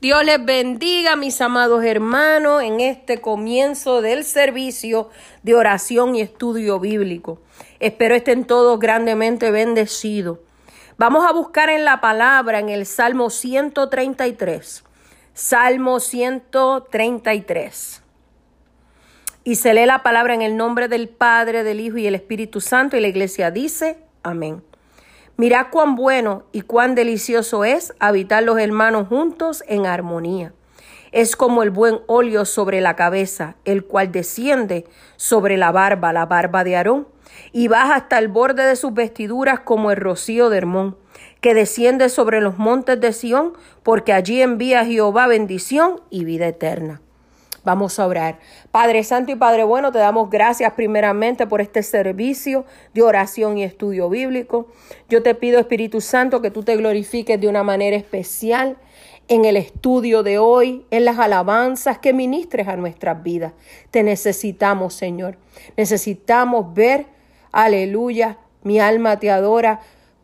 Dios les bendiga, mis amados hermanos, en este comienzo del servicio de oración y estudio bíblico. Espero estén todos grandemente bendecidos. Vamos a buscar en la palabra en el Salmo 133. Salmo 133. Y se lee la palabra en el nombre del Padre, del Hijo y el Espíritu Santo y la iglesia dice, amén. Mirad cuán bueno y cuán delicioso es habitar los hermanos juntos en armonía. Es como el buen óleo sobre la cabeza, el cual desciende sobre la barba, la barba de Aarón, y baja hasta el borde de sus vestiduras como el rocío de Hermón, que desciende sobre los montes de Sión, porque allí envía Jehová bendición y vida eterna. Vamos a orar. Padre Santo y Padre Bueno, te damos gracias primeramente por este servicio de oración y estudio bíblico. Yo te pido, Espíritu Santo, que tú te glorifiques de una manera especial en el estudio de hoy, en las alabanzas que ministres a nuestras vidas. Te necesitamos, Señor. Necesitamos ver, aleluya, mi alma te adora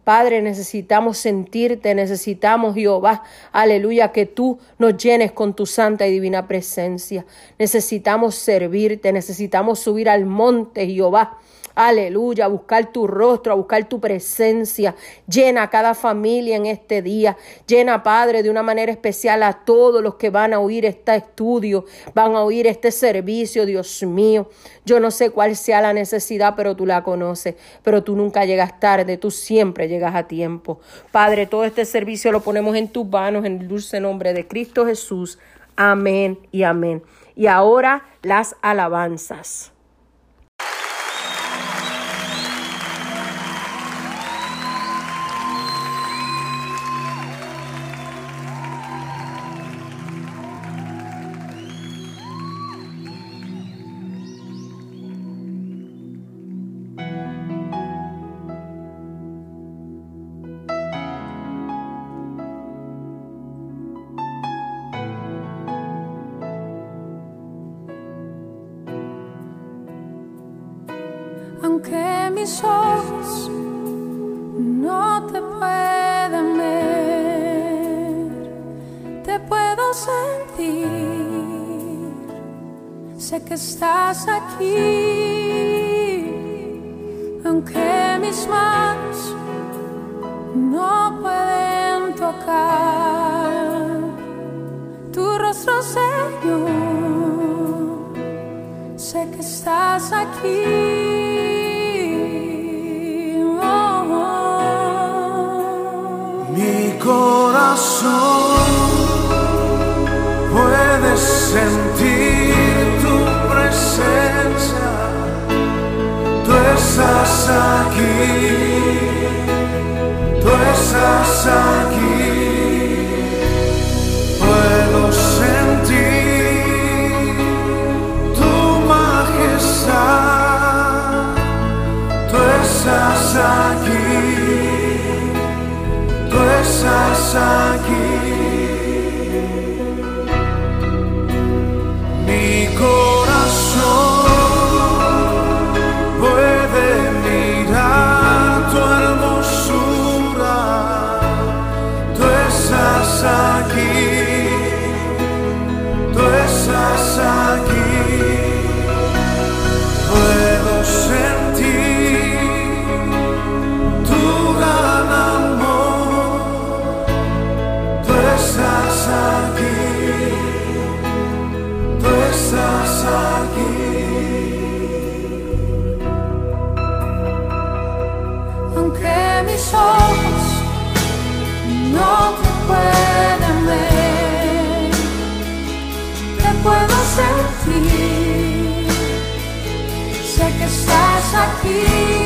Padre, necesitamos sentirte, necesitamos, Jehová, aleluya, que tú nos llenes con tu santa y divina presencia. Necesitamos servirte, necesitamos subir al monte, Jehová aleluya, a buscar tu rostro, a buscar tu presencia. Llena cada familia en este día. Llena, Padre, de una manera especial a todos los que van a oír este estudio, van a oír este servicio, Dios mío. Yo no sé cuál sea la necesidad, pero tú la conoces. Pero tú nunca llegas tarde, tú siempre llegas a tiempo. Padre, todo este servicio lo ponemos en tus manos, en el dulce nombre de Cristo Jesús. Amén y amén. Y ahora las alabanzas. Estás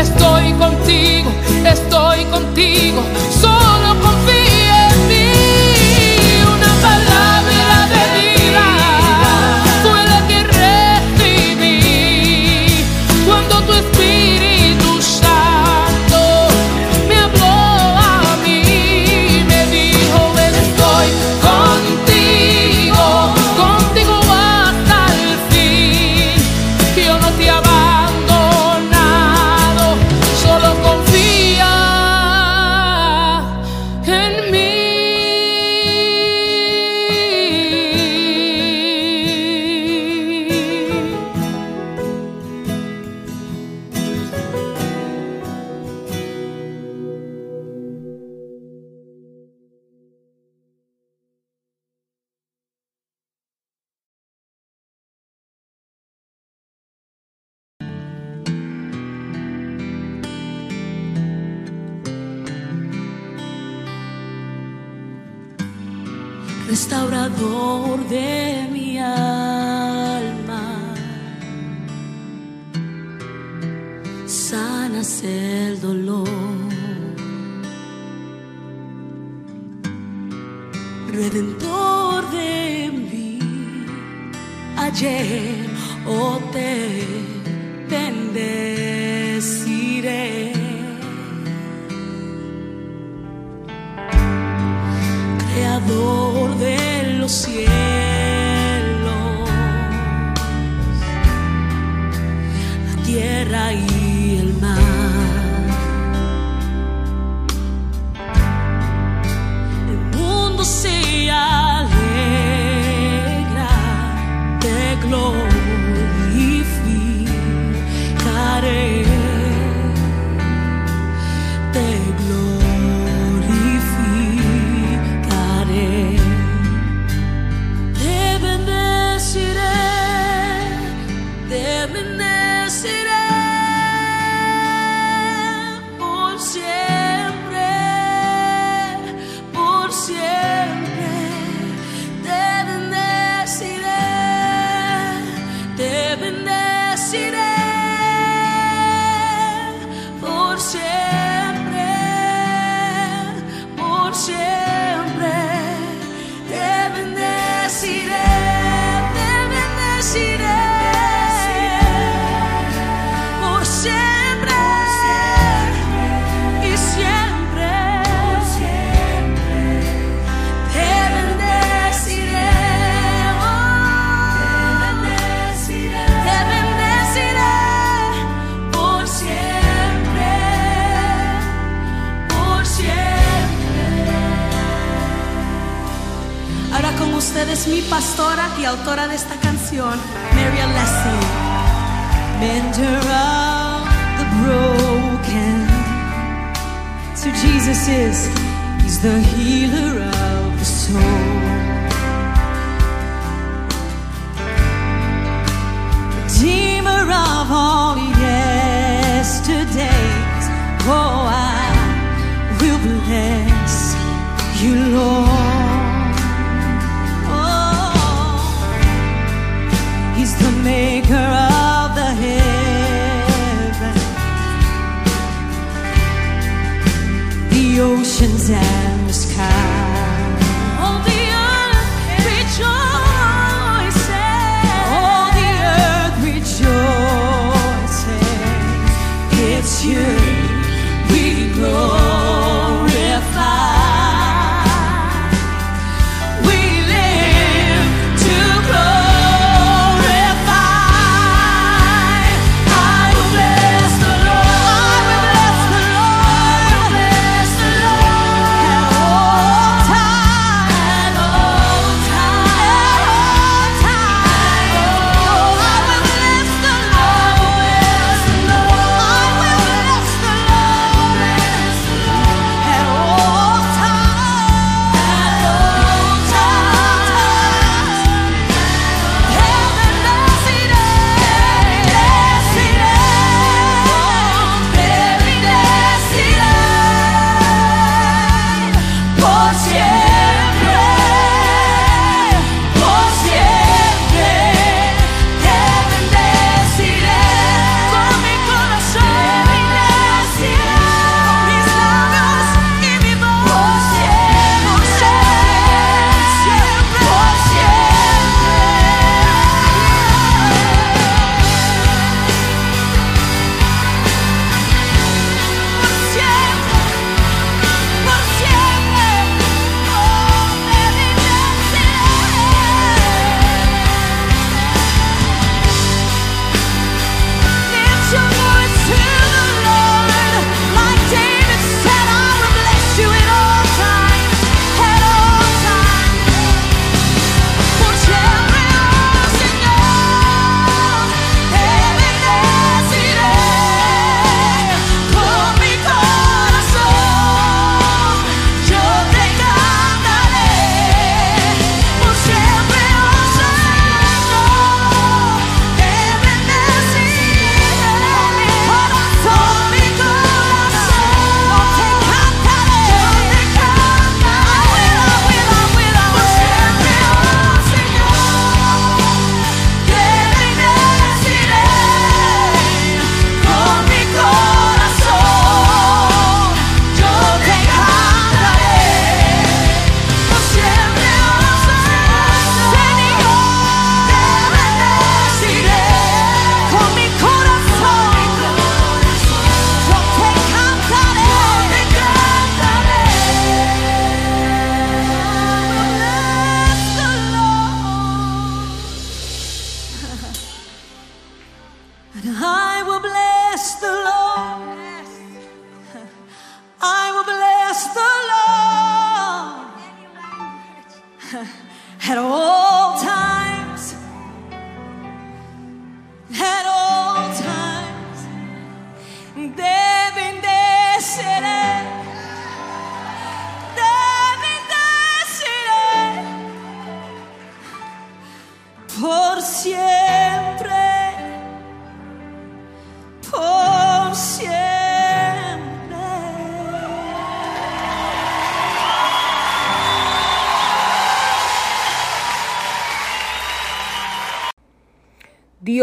estoy contigo, de ustedes mi pastora y autora de esta canción, Mary Leslie. mender of the broken. So Jesus is, He's the healer of the soul. Redeemer of all yesterdays. Oh, I will bless you, Lord. The maker of the the oceans and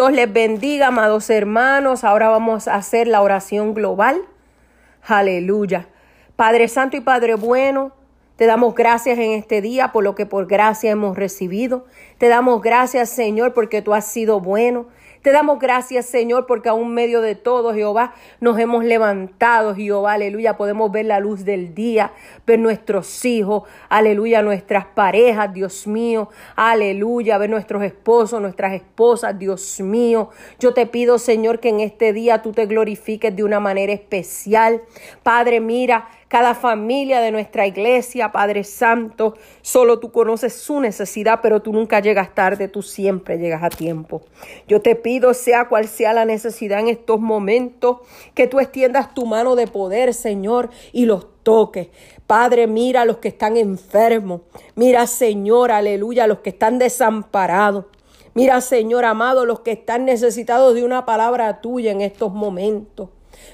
Dios les bendiga, amados hermanos. Ahora vamos a hacer la oración global. Aleluya. Padre Santo y Padre bueno, te damos gracias en este día por lo que por gracia hemos recibido. Te damos gracias, Señor, porque tú has sido bueno. Te damos gracias, Señor, porque aún medio de todo, Jehová, nos hemos levantado, Jehová, aleluya. Podemos ver la luz del día, ver nuestros hijos, aleluya, nuestras parejas, Dios mío, aleluya, ver nuestros esposos, nuestras esposas, Dios mío. Yo te pido, Señor, que en este día tú te glorifiques de una manera especial. Padre, mira, cada familia de nuestra iglesia, Padre Santo. Solo tú conoces su necesidad, pero tú nunca llegas tarde, tú siempre llegas a tiempo. Yo te pido, sea cual sea la necesidad en estos momentos, que tú extiendas tu mano de poder, Señor, y los toques. Padre, mira a los que están enfermos. Mira, Señor, aleluya, a los que están desamparados. Mira, Señor amado, los que están necesitados de una palabra tuya en estos momentos.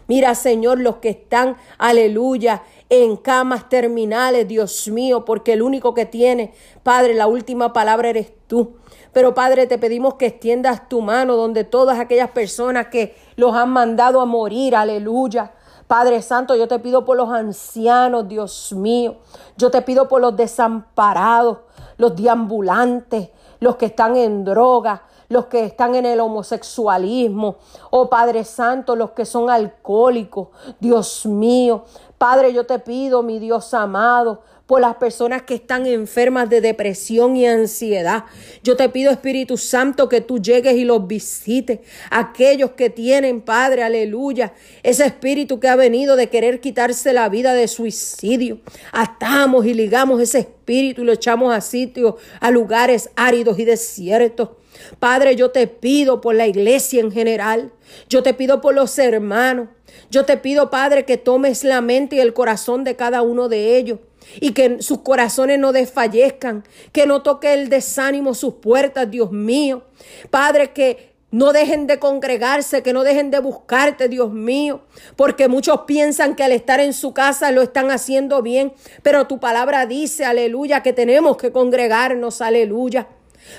Mira, Señor, los que están, aleluya, en camas terminales, Dios mío, porque el único que tiene, Padre, la última palabra eres tú. Pero Padre, te pedimos que extiendas tu mano donde todas aquellas personas que los han mandado a morir, aleluya. Padre Santo, yo te pido por los ancianos, Dios mío. Yo te pido por los desamparados, los deambulantes, los que están en droga, los que están en el homosexualismo, oh Padre Santo, los que son alcohólicos, Dios mío. Padre, yo te pido, mi Dios amado, por las personas que están enfermas de depresión y ansiedad. Yo te pido, Espíritu Santo, que tú llegues y los visites. Aquellos que tienen, Padre, aleluya, ese espíritu que ha venido de querer quitarse la vida de suicidio. Atamos y ligamos ese espíritu y lo echamos a sitios, a lugares áridos y desiertos. Padre, yo te pido por la iglesia en general. Yo te pido por los hermanos. Yo te pido, Padre, que tomes la mente y el corazón de cada uno de ellos y que sus corazones no desfallezcan, que no toque el desánimo sus puertas, Dios mío. Padre, que no dejen de congregarse, que no dejen de buscarte, Dios mío, porque muchos piensan que al estar en su casa lo están haciendo bien, pero tu palabra dice, aleluya, que tenemos que congregarnos, aleluya.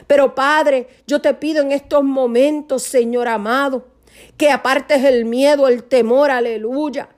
Pero Padre, yo te pido en estos momentos, Señor amado, que apartes el miedo, el temor, aleluya.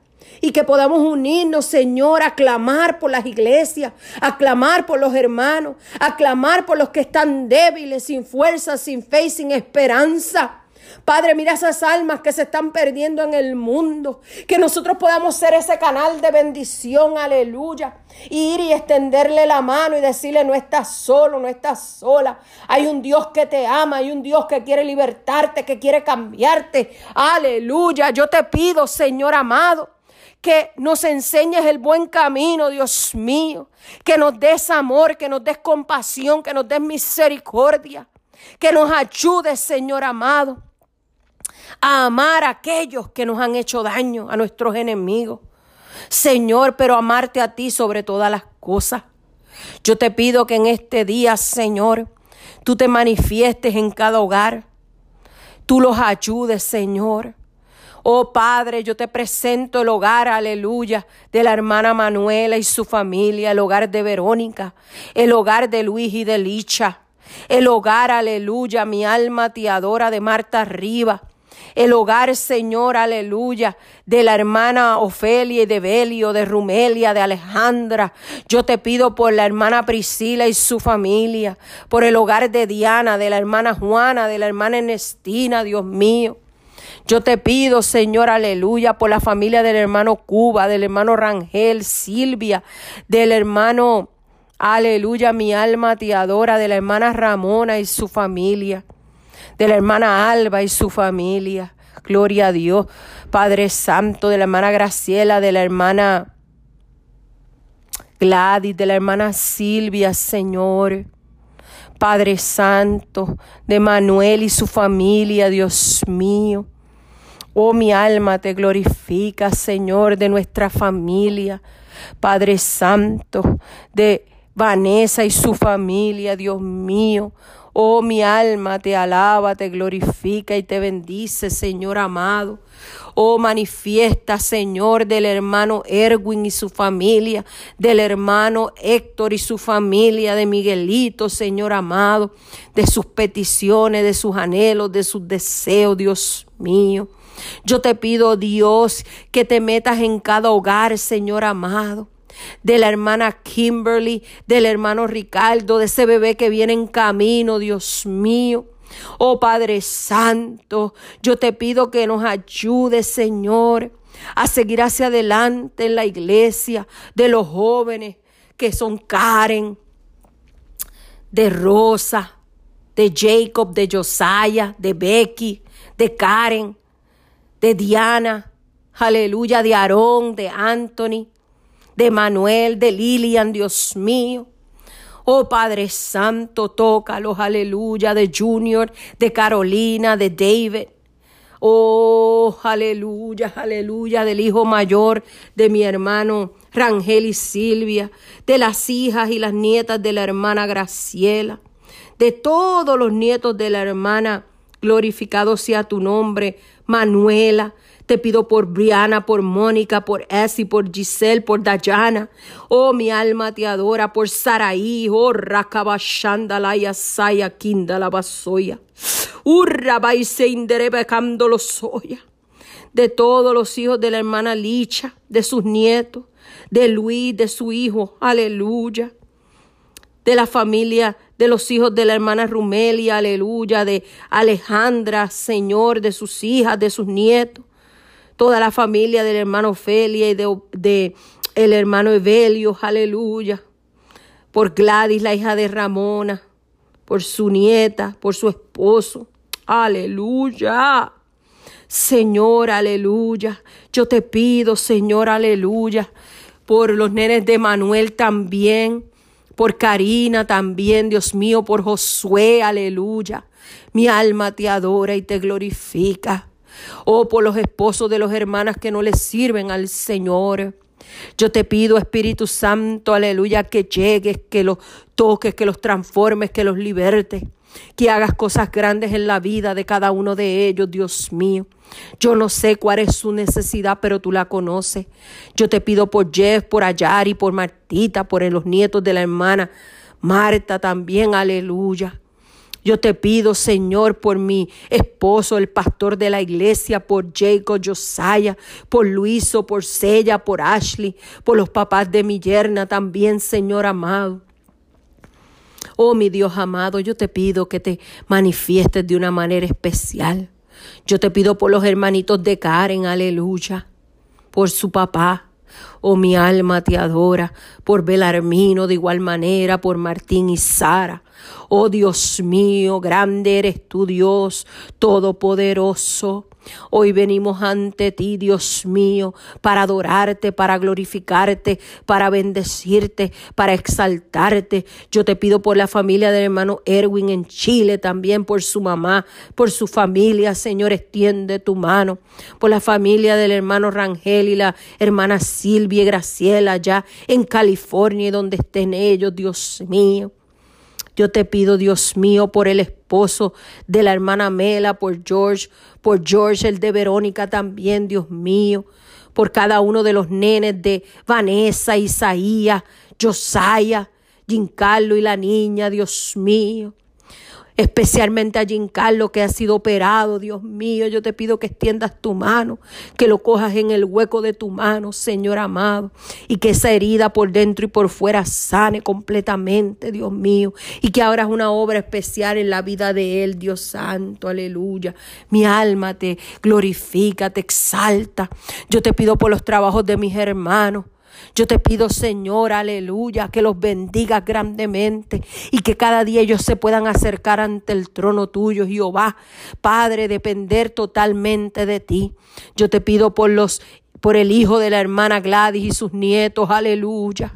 Y que podamos unirnos, Señor, a clamar por las iglesias, a clamar por los hermanos, a clamar por los que están débiles, sin fuerza, sin fe y sin esperanza. Padre, mira esas almas que se están perdiendo en el mundo. Que nosotros podamos ser ese canal de bendición, aleluya. Ir y extenderle la mano y decirle, no estás solo, no estás sola. Hay un Dios que te ama, hay un Dios que quiere libertarte, que quiere cambiarte. Aleluya. Yo te pido, Señor amado que nos enseñes el buen camino, Dios mío, que nos des amor, que nos des compasión, que nos des misericordia, que nos ayudes, Señor amado, a amar a aquellos que nos han hecho daño, a nuestros enemigos. Señor, pero amarte a ti sobre todas las cosas. Yo te pido que en este día, Señor, tú te manifiestes en cada hogar. Tú los ayudes, Señor. Oh Padre, yo te presento el hogar, aleluya, de la hermana Manuela y su familia, el hogar de Verónica, el hogar de Luis y de Licha, el hogar, aleluya, mi alma te adora de Marta Riva, el hogar, Señor, aleluya, de la hermana Ofelia y de Belio, de Rumelia, de Alejandra. Yo te pido por la hermana Priscila y su familia, por el hogar de Diana, de la hermana Juana, de la hermana Ernestina, Dios mío. Yo te pido, Señor, aleluya, por la familia del hermano Cuba, del hermano Rangel, Silvia, del hermano, aleluya, mi alma te adora, de la hermana Ramona y su familia de la hermana Alba y su familia. Gloria a Dios, Padre Santo, de la hermana Graciela, de la hermana Gladys, de la hermana Silvia, Señor. Padre Santo, de Manuel y su familia, Dios mío. Oh, mi alma te glorifica, Señor, de nuestra familia. Padre Santo, de Vanessa y su familia, Dios mío. Oh, mi alma te alaba, te glorifica y te bendice, Señor amado. Oh, manifiesta, Señor, del hermano Erwin y su familia, del hermano Héctor y su familia, de Miguelito, Señor amado, de sus peticiones, de sus anhelos, de sus deseos, Dios mío. Yo te pido, Dios, que te metas en cada hogar, Señor amado de la hermana Kimberly, del hermano Ricardo, de ese bebé que viene en camino, Dios mío. Oh Padre Santo, yo te pido que nos ayudes, Señor, a seguir hacia adelante en la iglesia de los jóvenes que son Karen, de Rosa, de Jacob, de Josiah, de Becky, de Karen, de Diana, aleluya, de Aarón, de Anthony, de Manuel, de Lilian, Dios mío. Oh Padre Santo, tócalos, aleluya, de Junior, de Carolina, de David. Oh, aleluya, aleluya, del hijo mayor de mi hermano Rangel y Silvia, de las hijas y las nietas de la hermana Graciela, de todos los nietos de la hermana, glorificado sea tu nombre, Manuela, te pido por Briana, por Mónica, por Essie, por Giselle, por Dayana. Oh, mi alma te adora por Saraí, oh, Rakabashandalaya, Saya, Kindala, Basoya. Urra, los soya. De todos los hijos de la hermana Licha, de sus nietos, de Luis, de su hijo, aleluya. De la familia de los hijos de la hermana Rumelia, aleluya, de Alejandra, Señor, de sus hijas, de sus nietos, toda la familia del hermano Felia y de, el hermano Evelio, aleluya, por Gladys, la hija de Ramona, por su nieta, por su esposo, aleluya. Señor, aleluya. Yo te pido, Señor, aleluya, por los nenes de Manuel también, por Karina también, Dios mío, por Josué, aleluya. Mi alma te adora y te glorifica. Oh, por los esposos de los hermanas que no les sirven al Señor. Yo te pido, Espíritu Santo, aleluya, que llegues, que los toques, que los transformes, que los libertes, que hagas cosas grandes en la vida de cada uno de ellos, Dios mío. Yo no sé cuál es su necesidad, pero tú la conoces. Yo te pido por Jeff, por Ayari, por Martita, por los nietos de la hermana Marta también, aleluya. Yo te pido, Señor, por mi esposo, el pastor de la iglesia, por Jacob Josiah, por Luiso, por Sella, por Ashley, por los papás de mi yerna también, Señor amado. Oh, mi Dios amado, yo te pido que te manifiestes de una manera especial. Yo te pido por los hermanitos de Karen, aleluya, por su papá, Oh, mi alma te adora por Belarmino de igual manera, por Martín y Sara. Oh Dios mío, grande eres tu Dios, todopoderoso. Hoy venimos ante ti, Dios mío, para adorarte, para glorificarte, para bendecirte, para exaltarte. Yo te pido por la familia del hermano Erwin en Chile, también por su mamá, por su familia, Señor, extiende tu mano. Por la familia del hermano Rangel y la hermana Silvia y Graciela allá en California, donde estén ellos, Dios mío. Yo te pido, Dios mío, por el esposo de la hermana Mela, por George, por George, el de Verónica también, Dios mío, por cada uno de los nenes de Vanessa, Isaías, Josiah, Giancarlo y la niña, Dios mío especialmente a Giancarlo que ha sido operado, Dios mío, yo te pido que extiendas tu mano, que lo cojas en el hueco de tu mano, Señor amado, y que esa herida por dentro y por fuera sane completamente, Dios mío, y que abras una obra especial en la vida de él, Dios santo, aleluya. Mi alma te glorifica, te exalta. Yo te pido por los trabajos de mis hermanos. Yo te pido, Señor, aleluya, que los bendigas grandemente y que cada día ellos se puedan acercar ante el trono tuyo, Jehová. Padre, depender totalmente de ti. Yo te pido por los por el hijo de la hermana Gladys y sus nietos, aleluya.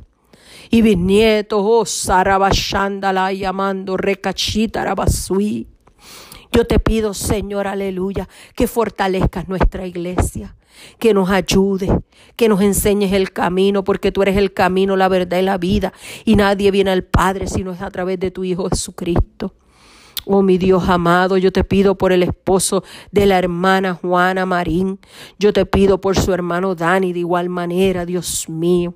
y bisnietos, oh Sarabashandala llamando recachita rabasui. Yo te pido, Señor, aleluya, que fortalezcas nuestra iglesia, que nos ayude, que nos enseñes el camino, porque tú eres el camino, la verdad y la vida, y nadie viene al Padre si no es a través de tu Hijo Jesucristo. Oh mi Dios amado, yo te pido por el esposo de la hermana Juana Marín. Yo te pido por su hermano Dani de igual manera, Dios mío.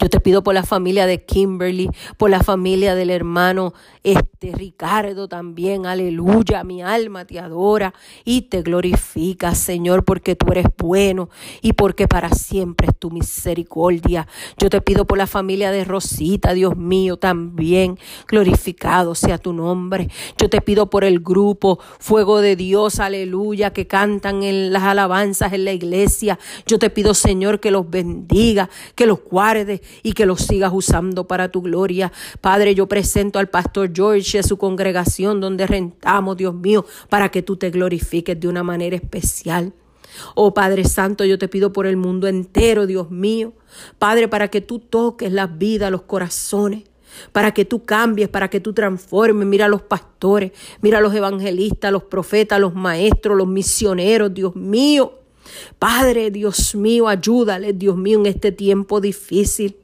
Yo te pido por la familia de Kimberly, por la familia del hermano este Ricardo también. Aleluya, mi alma te adora y te glorifica, Señor, porque tú eres bueno y porque para siempre es tu misericordia. Yo te pido por la familia de Rosita, Dios mío, también. Glorificado sea tu nombre. Yo te pido por el grupo Fuego de Dios, aleluya, que cantan en las alabanzas en la iglesia. Yo te pido, Señor, que los bendiga, que los guarde y que los sigas usando para tu gloria. Padre, yo presento al pastor George y a su congregación donde rentamos, Dios mío, para que tú te glorifiques de una manera especial. Oh Padre Santo, yo te pido por el mundo entero, Dios mío. Padre, para que tú toques las vidas, los corazones para que tú cambies, para que tú transformes. Mira a los pastores, mira a los evangelistas, los profetas, los maestros, los misioneros, Dios mío. Padre, Dios mío, ayúdale, Dios mío, en este tiempo difícil.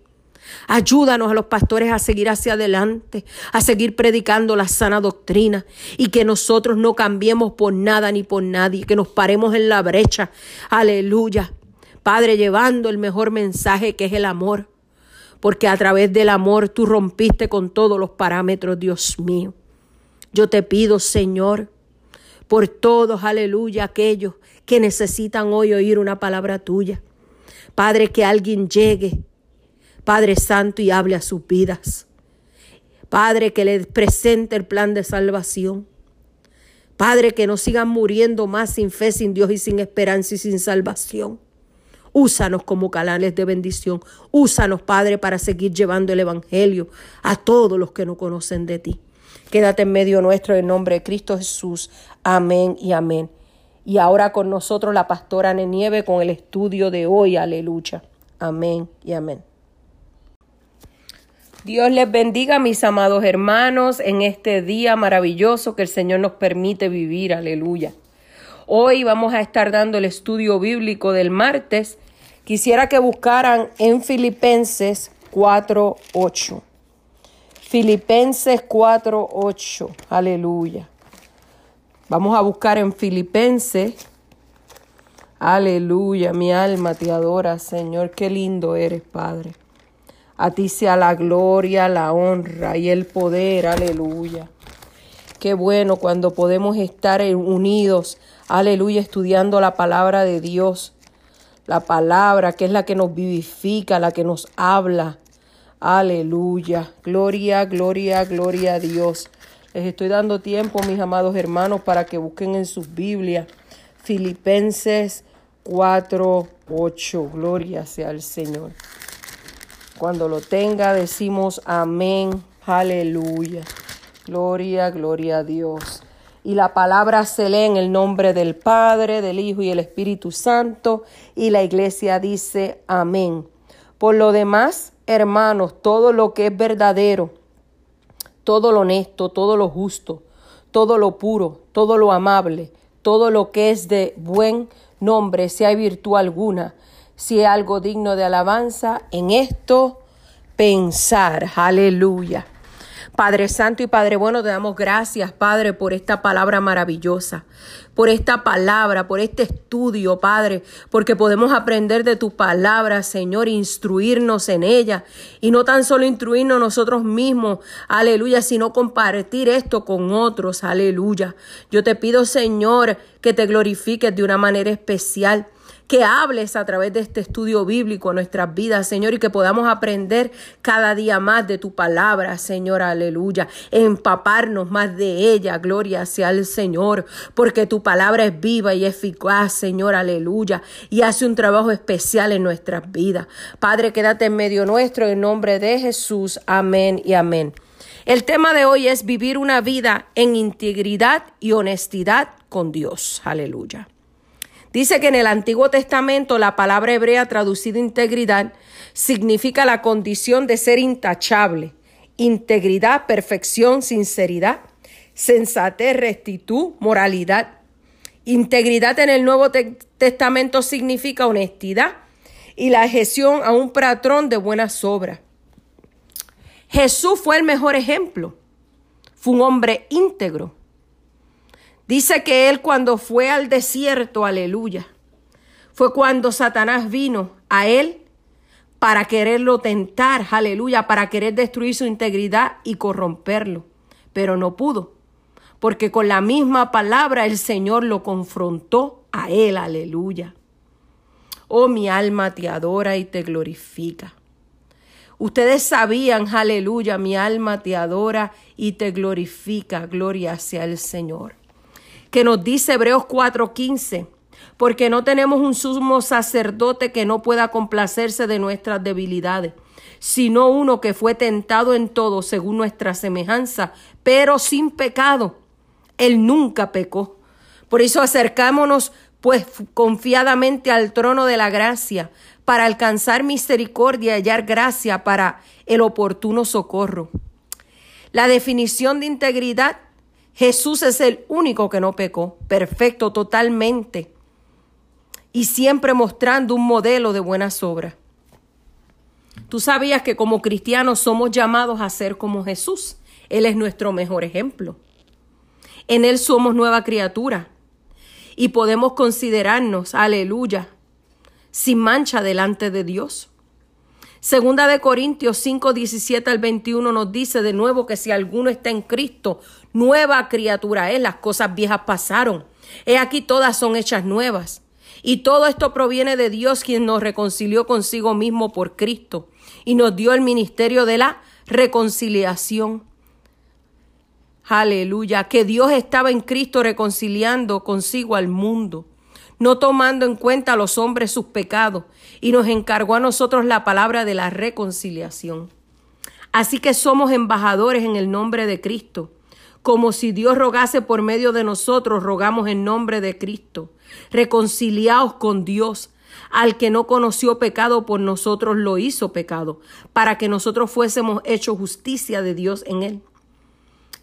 Ayúdanos a los pastores a seguir hacia adelante, a seguir predicando la sana doctrina y que nosotros no cambiemos por nada ni por nadie, que nos paremos en la brecha. Aleluya. Padre, llevando el mejor mensaje que es el amor, porque a través del amor tú rompiste con todos los parámetros, Dios mío. Yo te pido, Señor, por todos, aleluya, aquellos que necesitan hoy oír una palabra tuya. Padre, que alguien llegue, Padre Santo, y hable a sus vidas. Padre, que les presente el plan de salvación. Padre, que no sigan muriendo más sin fe, sin Dios y sin esperanza y sin salvación. Úsanos como canales de bendición. Úsanos, Padre, para seguir llevando el Evangelio a todos los que no conocen de ti. Quédate en medio nuestro en nombre de Cristo Jesús. Amén y amén. Y ahora con nosotros la pastora Nenieve con el estudio de hoy. Aleluya. Amén y amén. Dios les bendiga, mis amados hermanos, en este día maravilloso que el Señor nos permite vivir. Aleluya. Hoy vamos a estar dando el estudio bíblico del martes. Quisiera que buscaran en Filipenses 4.8. Filipenses 4.8. Aleluya. Vamos a buscar en Filipenses. Aleluya, mi alma te adora, Señor. Qué lindo eres, Padre. A ti sea la gloria, la honra y el poder. Aleluya. Qué bueno cuando podemos estar unidos. Aleluya, estudiando la palabra de Dios. La palabra que es la que nos vivifica, la que nos habla. Aleluya. Gloria, gloria, gloria a Dios. Les estoy dando tiempo, mis amados hermanos, para que busquen en sus Biblias Filipenses 4, 8. Gloria sea al Señor. Cuando lo tenga, decimos amén, aleluya. Gloria, gloria a Dios. Y la palabra se lee en el nombre del Padre, del Hijo y el Espíritu Santo. Y la iglesia dice amén. Por lo demás, hermanos, todo lo que es verdadero todo lo honesto, todo lo justo, todo lo puro, todo lo amable, todo lo que es de buen nombre, si hay virtud alguna, si hay algo digno de alabanza, en esto pensar. Aleluya. Padre Santo y Padre Bueno, te damos gracias, Padre, por esta palabra maravillosa, por esta palabra, por este estudio, Padre, porque podemos aprender de tu palabra, Señor, instruirnos en ella y no tan solo instruirnos nosotros mismos, aleluya, sino compartir esto con otros, aleluya. Yo te pido, Señor, que te glorifiques de una manera especial que hables a través de este estudio bíblico en nuestras vidas, Señor, y que podamos aprender cada día más de tu palabra, Señor, aleluya, empaparnos más de ella, gloria sea el Señor, porque tu palabra es viva y eficaz, Señor, aleluya, y hace un trabajo especial en nuestras vidas. Padre, quédate en medio nuestro, en nombre de Jesús, amén y amén. El tema de hoy es vivir una vida en integridad y honestidad con Dios. Aleluya. Dice que en el Antiguo Testamento la palabra hebrea traducida integridad significa la condición de ser intachable, integridad, perfección, sinceridad, sensatez, rectitud, moralidad. Integridad en el Nuevo Testamento significa honestidad y la gestión a un patrón de buenas obras. Jesús fue el mejor ejemplo. Fue un hombre íntegro. Dice que él cuando fue al desierto, aleluya, fue cuando Satanás vino a él para quererlo tentar, aleluya, para querer destruir su integridad y corromperlo. Pero no pudo, porque con la misma palabra el Señor lo confrontó a él, aleluya. Oh, mi alma te adora y te glorifica. Ustedes sabían, aleluya, mi alma te adora y te glorifica, gloria sea el Señor. Que nos dice Hebreos 4:15, porque no tenemos un sumo sacerdote que no pueda complacerse de nuestras debilidades, sino uno que fue tentado en todo según nuestra semejanza, pero sin pecado. Él nunca pecó. Por eso acercámonos pues confiadamente al trono de la gracia para alcanzar misericordia y hallar gracia para el oportuno socorro. La definición de integridad, Jesús es el único que no pecó, perfecto totalmente y siempre mostrando un modelo de buenas obras. Tú sabías que como cristianos somos llamados a ser como Jesús. Él es nuestro mejor ejemplo. En Él somos nueva criatura y podemos considerarnos, aleluya, sin mancha delante de Dios. Segunda de Corintios 5, 17 al 21 nos dice de nuevo que si alguno está en Cristo, nueva criatura es, las cosas viejas pasaron. He aquí todas son hechas nuevas. Y todo esto proviene de Dios quien nos reconcilió consigo mismo por Cristo y nos dio el ministerio de la reconciliación. Aleluya, que Dios estaba en Cristo reconciliando consigo al mundo no tomando en cuenta a los hombres sus pecados, y nos encargó a nosotros la palabra de la reconciliación. Así que somos embajadores en el nombre de Cristo. Como si Dios rogase por medio de nosotros, rogamos en nombre de Cristo. Reconciliaos con Dios. Al que no conoció pecado por nosotros lo hizo pecado, para que nosotros fuésemos hechos justicia de Dios en él.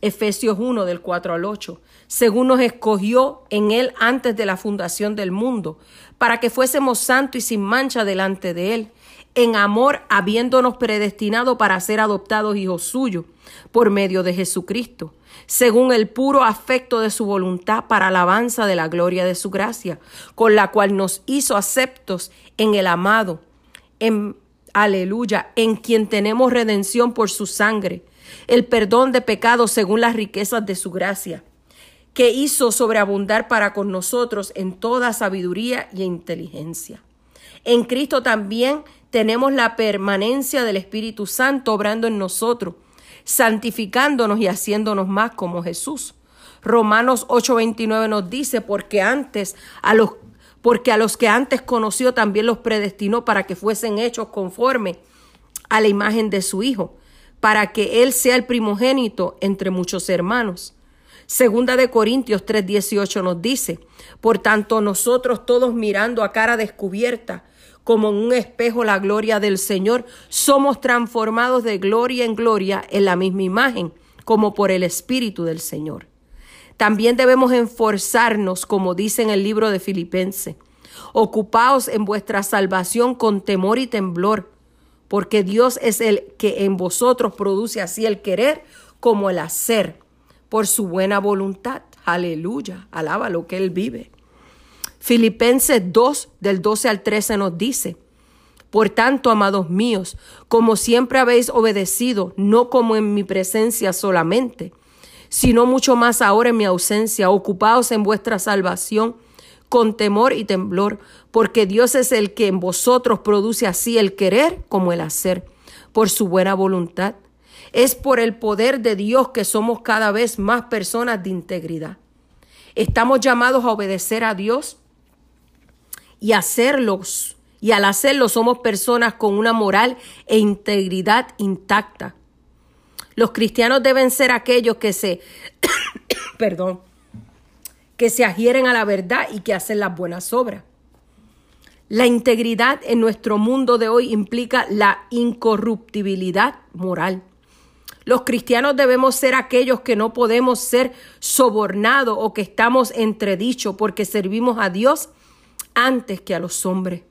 Efesios 1 del 4 al 8, según nos escogió en Él antes de la fundación del mundo, para que fuésemos santos y sin mancha delante de Él, en amor habiéndonos predestinado para ser adoptados hijos suyos por medio de Jesucristo, según el puro afecto de su voluntad para alabanza de la gloria de su gracia, con la cual nos hizo aceptos en el amado, en aleluya, en quien tenemos redención por su sangre el perdón de pecados según las riquezas de su gracia, que hizo sobreabundar para con nosotros en toda sabiduría y inteligencia. En Cristo también tenemos la permanencia del Espíritu Santo obrando en nosotros, santificándonos y haciéndonos más como Jesús. Romanos 8:29 nos dice, porque antes a los porque a los que antes conoció también los predestinó para que fuesen hechos conforme a la imagen de su Hijo, para que él sea el primogénito entre muchos hermanos. Segunda de Corintios 3:18 nos dice, por tanto nosotros todos mirando a cara descubierta, como en un espejo la gloria del Señor, somos transformados de gloria en gloria en la misma imagen, como por el Espíritu del Señor. También debemos enforzarnos, como dice en el libro de Filipenses, ocupaos en vuestra salvación con temor y temblor, porque Dios es el que en vosotros produce así el querer como el hacer, por su buena voluntad. Aleluya, alaba lo que Él vive. Filipenses 2 del 12 al 13 nos dice, por tanto, amados míos, como siempre habéis obedecido, no como en mi presencia solamente, sino mucho más ahora en mi ausencia, ocupaos en vuestra salvación con temor y temblor, porque Dios es el que en vosotros produce así el querer como el hacer, por su buena voluntad. Es por el poder de Dios que somos cada vez más personas de integridad. Estamos llamados a obedecer a Dios y hacerlos. Y al hacerlo somos personas con una moral e integridad intacta. Los cristianos deben ser aquellos que se, perdón, que se adhieren a la verdad y que hacen las buenas obras. La integridad en nuestro mundo de hoy implica la incorruptibilidad moral. Los cristianos debemos ser aquellos que no podemos ser sobornados o que estamos entredichos porque servimos a Dios antes que a los hombres.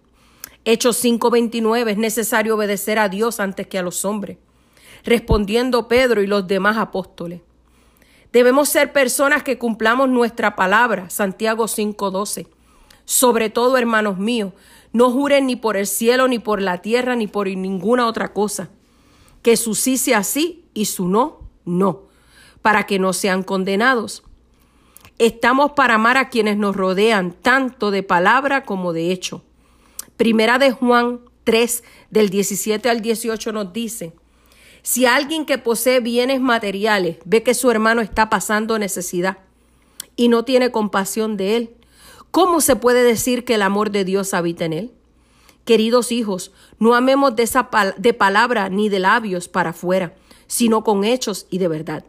Hechos 5:29 es necesario obedecer a Dios antes que a los hombres. Respondiendo Pedro y los demás apóstoles. Debemos ser personas que cumplamos nuestra palabra, Santiago 5:12. Sobre todo, hermanos míos, no juren ni por el cielo, ni por la tierra, ni por ninguna otra cosa. Que su sí sea sí y su no, no, para que no sean condenados. Estamos para amar a quienes nos rodean, tanto de palabra como de hecho. Primera de Juan 3, del 17 al 18 nos dice, si alguien que posee bienes materiales ve que su hermano está pasando necesidad y no tiene compasión de él, ¿cómo se puede decir que el amor de Dios habita en él? Queridos hijos, no amemos de, esa de palabra ni de labios para afuera, sino con hechos y de verdad.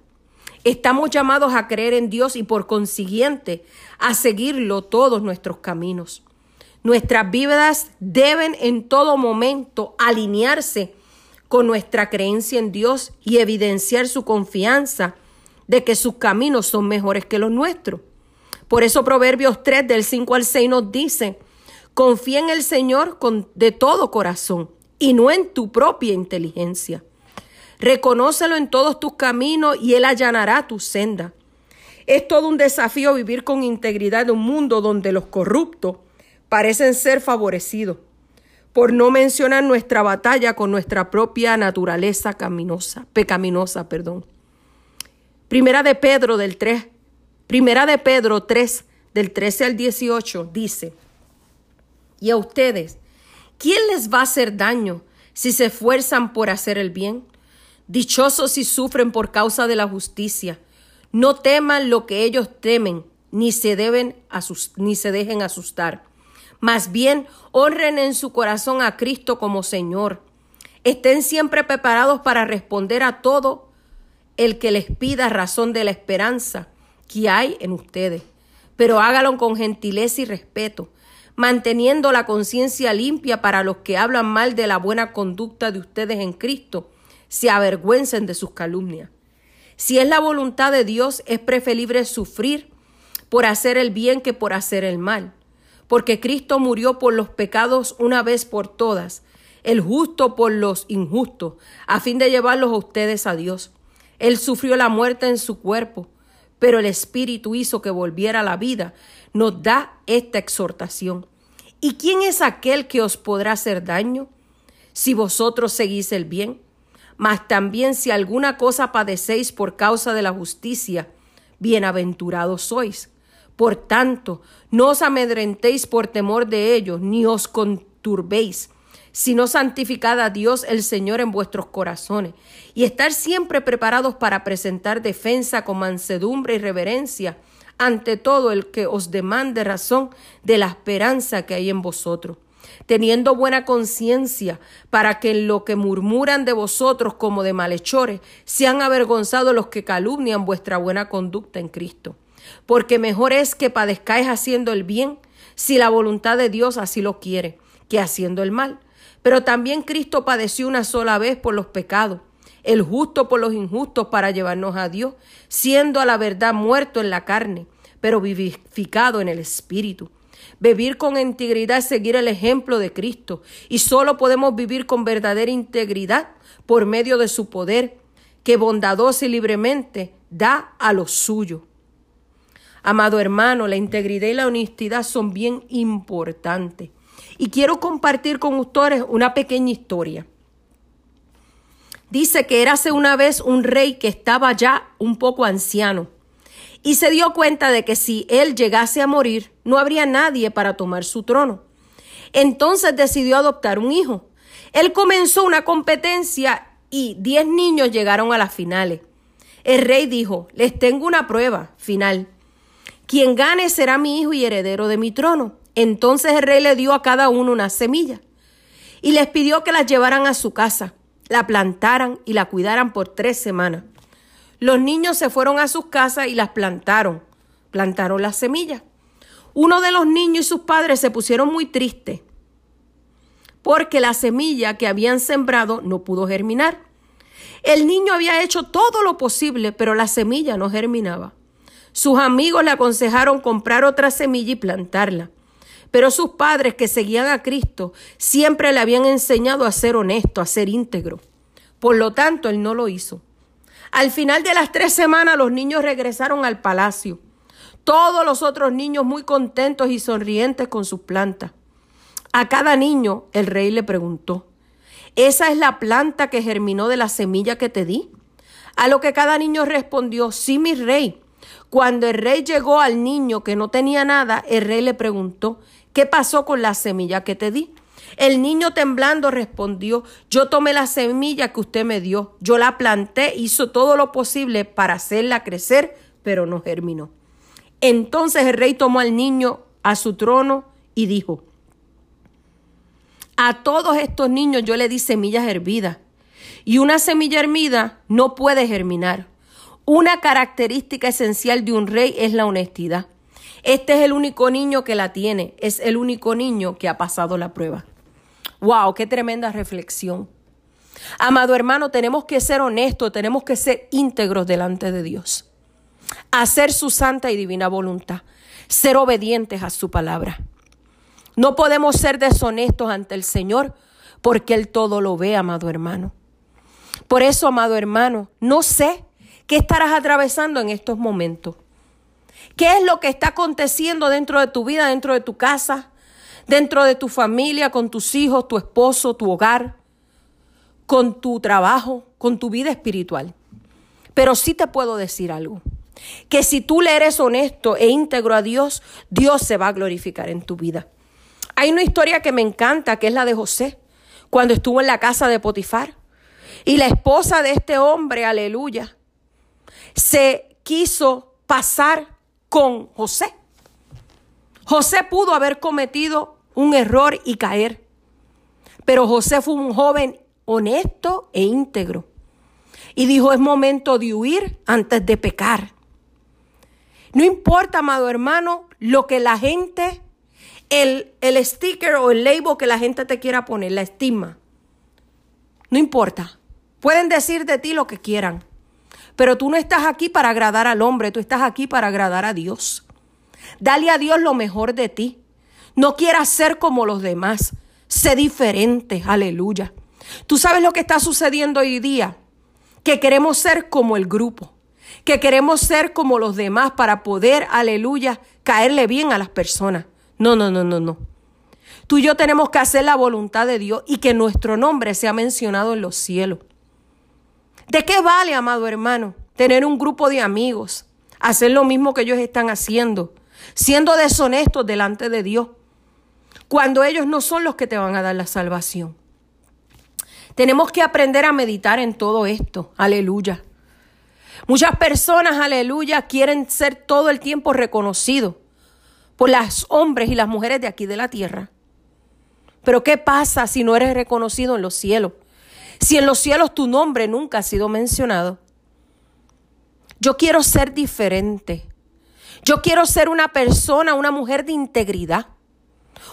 Estamos llamados a creer en Dios y por consiguiente a seguirlo todos nuestros caminos. Nuestras vidas deben en todo momento alinearse con nuestra creencia en Dios y evidenciar su confianza de que sus caminos son mejores que los nuestros. Por eso Proverbios 3 del 5 al 6 nos dice, confía en el Señor con, de todo corazón y no en tu propia inteligencia. Reconócelo en todos tus caminos y Él allanará tu senda. Es todo un desafío vivir con integridad en un mundo donde los corruptos parecen ser favorecidos, por no mencionar nuestra batalla con nuestra propia naturaleza caminosa, pecaminosa, perdón. Primera de Pedro del 3, Primera de Pedro 3 del 13 al 18 dice: Y a ustedes, ¿quién les va a hacer daño si se esfuerzan por hacer el bien? Dichosos si sufren por causa de la justicia. No teman lo que ellos temen, ni se deben ni se dejen asustar más bien, honren en su corazón a Cristo como Señor. Estén siempre preparados para responder a todo el que les pida razón de la esperanza que hay en ustedes. Pero hágalo con gentileza y respeto, manteniendo la conciencia limpia para los que hablan mal de la buena conducta de ustedes en Cristo, se avergüencen de sus calumnias. Si es la voluntad de Dios, es preferible sufrir por hacer el bien que por hacer el mal porque Cristo murió por los pecados una vez por todas, el justo por los injustos, a fin de llevarlos a ustedes a Dios. Él sufrió la muerte en su cuerpo, pero el Espíritu hizo que volviera a la vida. Nos da esta exhortación. ¿Y quién es aquel que os podrá hacer daño? Si vosotros seguís el bien. Mas también si alguna cosa padecéis por causa de la justicia, bienaventurados sois. Por tanto, no os amedrentéis por temor de ellos, ni os conturbéis, sino santificad a Dios el Señor en vuestros corazones, y estar siempre preparados para presentar defensa con mansedumbre y reverencia ante todo el que os demande razón de la esperanza que hay en vosotros teniendo buena conciencia, para que en lo que murmuran de vosotros como de malhechores sean avergonzados los que calumnian vuestra buena conducta en Cristo porque mejor es que padezcáis haciendo el bien, si la voluntad de Dios así lo quiere, que haciendo el mal. Pero también Cristo padeció una sola vez por los pecados, el justo por los injustos para llevarnos a Dios, siendo a la verdad muerto en la carne, pero vivificado en el Espíritu. Vivir con integridad es seguir el ejemplo de Cristo, y solo podemos vivir con verdadera integridad por medio de su poder, que bondadoso y libremente da a los suyos. Amado hermano, la integridad y la honestidad son bien importantes. Y quiero compartir con ustedes una pequeña historia. Dice que érase una vez un rey que estaba ya un poco anciano y se dio cuenta de que si él llegase a morir, no habría nadie para tomar su trono. Entonces decidió adoptar un hijo. Él comenzó una competencia y diez niños llegaron a las finales. El rey dijo, les tengo una prueba final. Quien gane será mi hijo y heredero de mi trono. Entonces el rey le dio a cada uno una semilla y les pidió que las llevaran a su casa, la plantaran y la cuidaran por tres semanas. Los niños se fueron a sus casas y las plantaron, plantaron la semilla. Uno de los niños y sus padres se pusieron muy tristes porque la semilla que habían sembrado no pudo germinar. El niño había hecho todo lo posible, pero la semilla no germinaba. Sus amigos le aconsejaron comprar otra semilla y plantarla. Pero sus padres que seguían a Cristo siempre le habían enseñado a ser honesto, a ser íntegro. Por lo tanto, él no lo hizo. Al final de las tres semanas los niños regresaron al palacio. Todos los otros niños muy contentos y sonrientes con sus plantas. A cada niño el rey le preguntó, ¿esa es la planta que germinó de la semilla que te di? A lo que cada niño respondió, sí, mi rey. Cuando el rey llegó al niño que no tenía nada, el rey le preguntó, ¿qué pasó con la semilla que te di? El niño temblando respondió, yo tomé la semilla que usted me dio, yo la planté, hizo todo lo posible para hacerla crecer, pero no germinó. Entonces el rey tomó al niño a su trono y dijo, a todos estos niños yo le di semillas hervidas y una semilla hervida no puede germinar. Una característica esencial de un rey es la honestidad. Este es el único niño que la tiene, es el único niño que ha pasado la prueba. ¡Wow! ¡Qué tremenda reflexión! Amado hermano, tenemos que ser honestos, tenemos que ser íntegros delante de Dios. Hacer su santa y divina voluntad. Ser obedientes a su palabra. No podemos ser deshonestos ante el Señor porque Él todo lo ve, amado hermano. Por eso, amado hermano, no sé ¿Qué estarás atravesando en estos momentos? ¿Qué es lo que está aconteciendo dentro de tu vida, dentro de tu casa, dentro de tu familia, con tus hijos, tu esposo, tu hogar, con tu trabajo, con tu vida espiritual? Pero sí te puedo decir algo, que si tú le eres honesto e íntegro a Dios, Dios se va a glorificar en tu vida. Hay una historia que me encanta, que es la de José, cuando estuvo en la casa de Potifar. Y la esposa de este hombre, aleluya, se quiso pasar con José. José pudo haber cometido un error y caer, pero José fue un joven honesto e íntegro. Y dijo, es momento de huir antes de pecar. No importa, amado hermano, lo que la gente, el, el sticker o el label que la gente te quiera poner, la estima. No importa. Pueden decir de ti lo que quieran. Pero tú no estás aquí para agradar al hombre, tú estás aquí para agradar a Dios. Dale a Dios lo mejor de ti. No quieras ser como los demás. Sé diferente, aleluya. Tú sabes lo que está sucediendo hoy día, que queremos ser como el grupo, que queremos ser como los demás para poder, aleluya, caerle bien a las personas. No, no, no, no, no. Tú y yo tenemos que hacer la voluntad de Dios y que nuestro nombre sea mencionado en los cielos. ¿De qué vale, amado hermano, tener un grupo de amigos, hacer lo mismo que ellos están haciendo, siendo deshonestos delante de Dios, cuando ellos no son los que te van a dar la salvación? Tenemos que aprender a meditar en todo esto. Aleluya. Muchas personas, aleluya, quieren ser todo el tiempo reconocidos por los hombres y las mujeres de aquí de la tierra. Pero ¿qué pasa si no eres reconocido en los cielos? Si en los cielos tu nombre nunca ha sido mencionado. Yo quiero ser diferente. Yo quiero ser una persona, una mujer de integridad.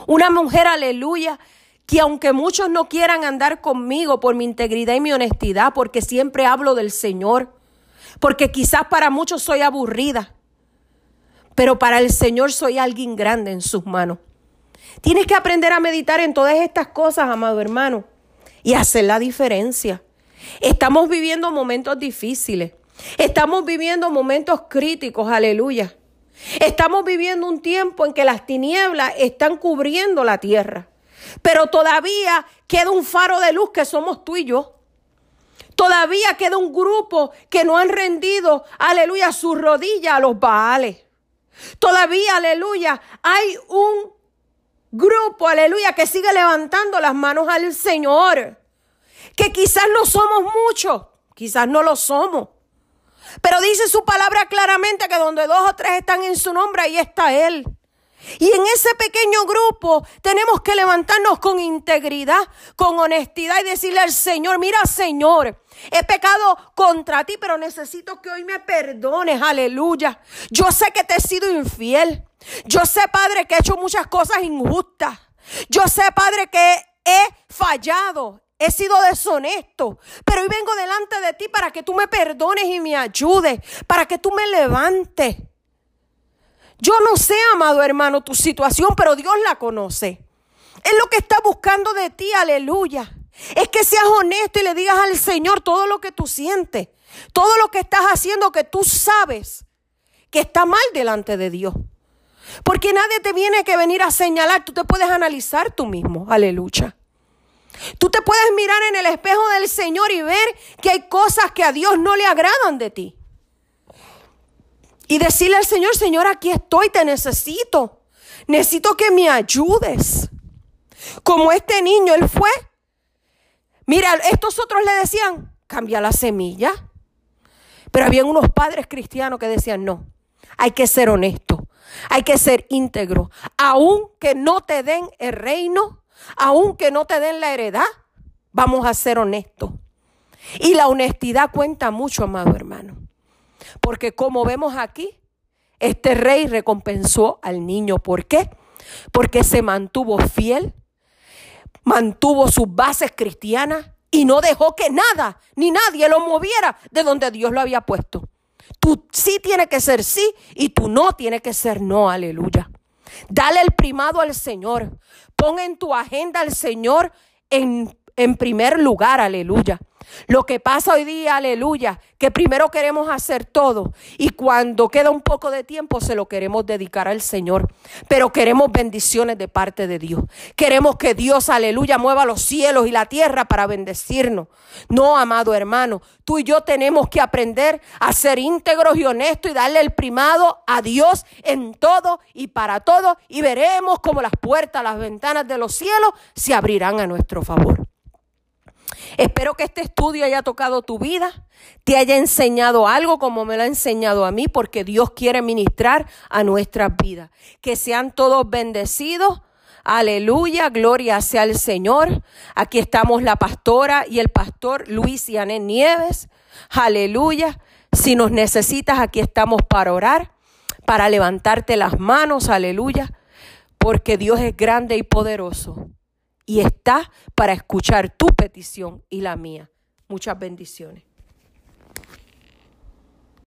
Una mujer, aleluya, que aunque muchos no quieran andar conmigo por mi integridad y mi honestidad, porque siempre hablo del Señor, porque quizás para muchos soy aburrida, pero para el Señor soy alguien grande en sus manos. Tienes que aprender a meditar en todas estas cosas, amado hermano y hacer la diferencia. Estamos viviendo momentos difíciles. Estamos viviendo momentos críticos, aleluya. Estamos viviendo un tiempo en que las tinieblas están cubriendo la tierra. Pero todavía queda un faro de luz que somos tú y yo. Todavía queda un grupo que no han rendido, aleluya, su rodilla a los baales. Todavía, aleluya, hay un aleluya, que sigue levantando las manos al Señor. Que quizás no somos muchos, quizás no lo somos. Pero dice su palabra claramente que donde dos o tres están en su nombre, ahí está Él. Y en ese pequeño grupo tenemos que levantarnos con integridad, con honestidad y decirle al Señor, mira Señor, he pecado contra ti, pero necesito que hoy me perdones, aleluya. Yo sé que te he sido infiel. Yo sé, Padre, que he hecho muchas cosas injustas. Yo sé, Padre, que he fallado. He sido deshonesto, pero hoy vengo delante de ti para que tú me perdones y me ayudes, para que tú me levantes. Yo no sé, amado hermano, tu situación, pero Dios la conoce. Es lo que está buscando de ti, aleluya. Es que seas honesto y le digas al Señor todo lo que tú sientes, todo lo que estás haciendo que tú sabes que está mal delante de Dios. Porque nadie te viene que venir a señalar, tú te puedes analizar tú mismo, aleluya. Tú te puedes mirar en el espejo del Señor y ver que hay cosas que a Dios no le agradan de ti. Y decirle al Señor, Señor, aquí estoy, te necesito. Necesito que me ayudes. Como este niño, él fue. Mira, estos otros le decían, cambia la semilla. Pero había unos padres cristianos que decían, no, hay que ser honesto, hay que ser íntegro. Aunque no te den el reino, aunque no te den la heredad, vamos a ser honestos. Y la honestidad cuenta mucho, amado hermano. Porque como vemos aquí, este rey recompensó al niño. ¿Por qué? Porque se mantuvo fiel, mantuvo sus bases cristianas y no dejó que nada ni nadie lo moviera de donde Dios lo había puesto. Tú sí tienes que ser sí y tú no tienes que ser no, aleluya. Dale el primado al Señor. Pon en tu agenda al Señor en, en primer lugar, aleluya. Lo que pasa hoy día, aleluya, que primero queremos hacer todo y cuando queda un poco de tiempo se lo queremos dedicar al Señor. Pero queremos bendiciones de parte de Dios. Queremos que Dios, aleluya, mueva los cielos y la tierra para bendecirnos. No, amado hermano, tú y yo tenemos que aprender a ser íntegros y honestos y darle el primado a Dios en todo y para todo y veremos como las puertas, las ventanas de los cielos se abrirán a nuestro favor. Espero que este estudio haya tocado tu vida, te haya enseñado algo como me lo ha enseñado a mí, porque Dios quiere ministrar a nuestras vidas. Que sean todos bendecidos. Aleluya, gloria sea al Señor. Aquí estamos la pastora y el pastor Luis y Ané Nieves. Aleluya. Si nos necesitas, aquí estamos para orar, para levantarte las manos. Aleluya. Porque Dios es grande y poderoso y está para escuchar tu petición y la mía. Muchas bendiciones.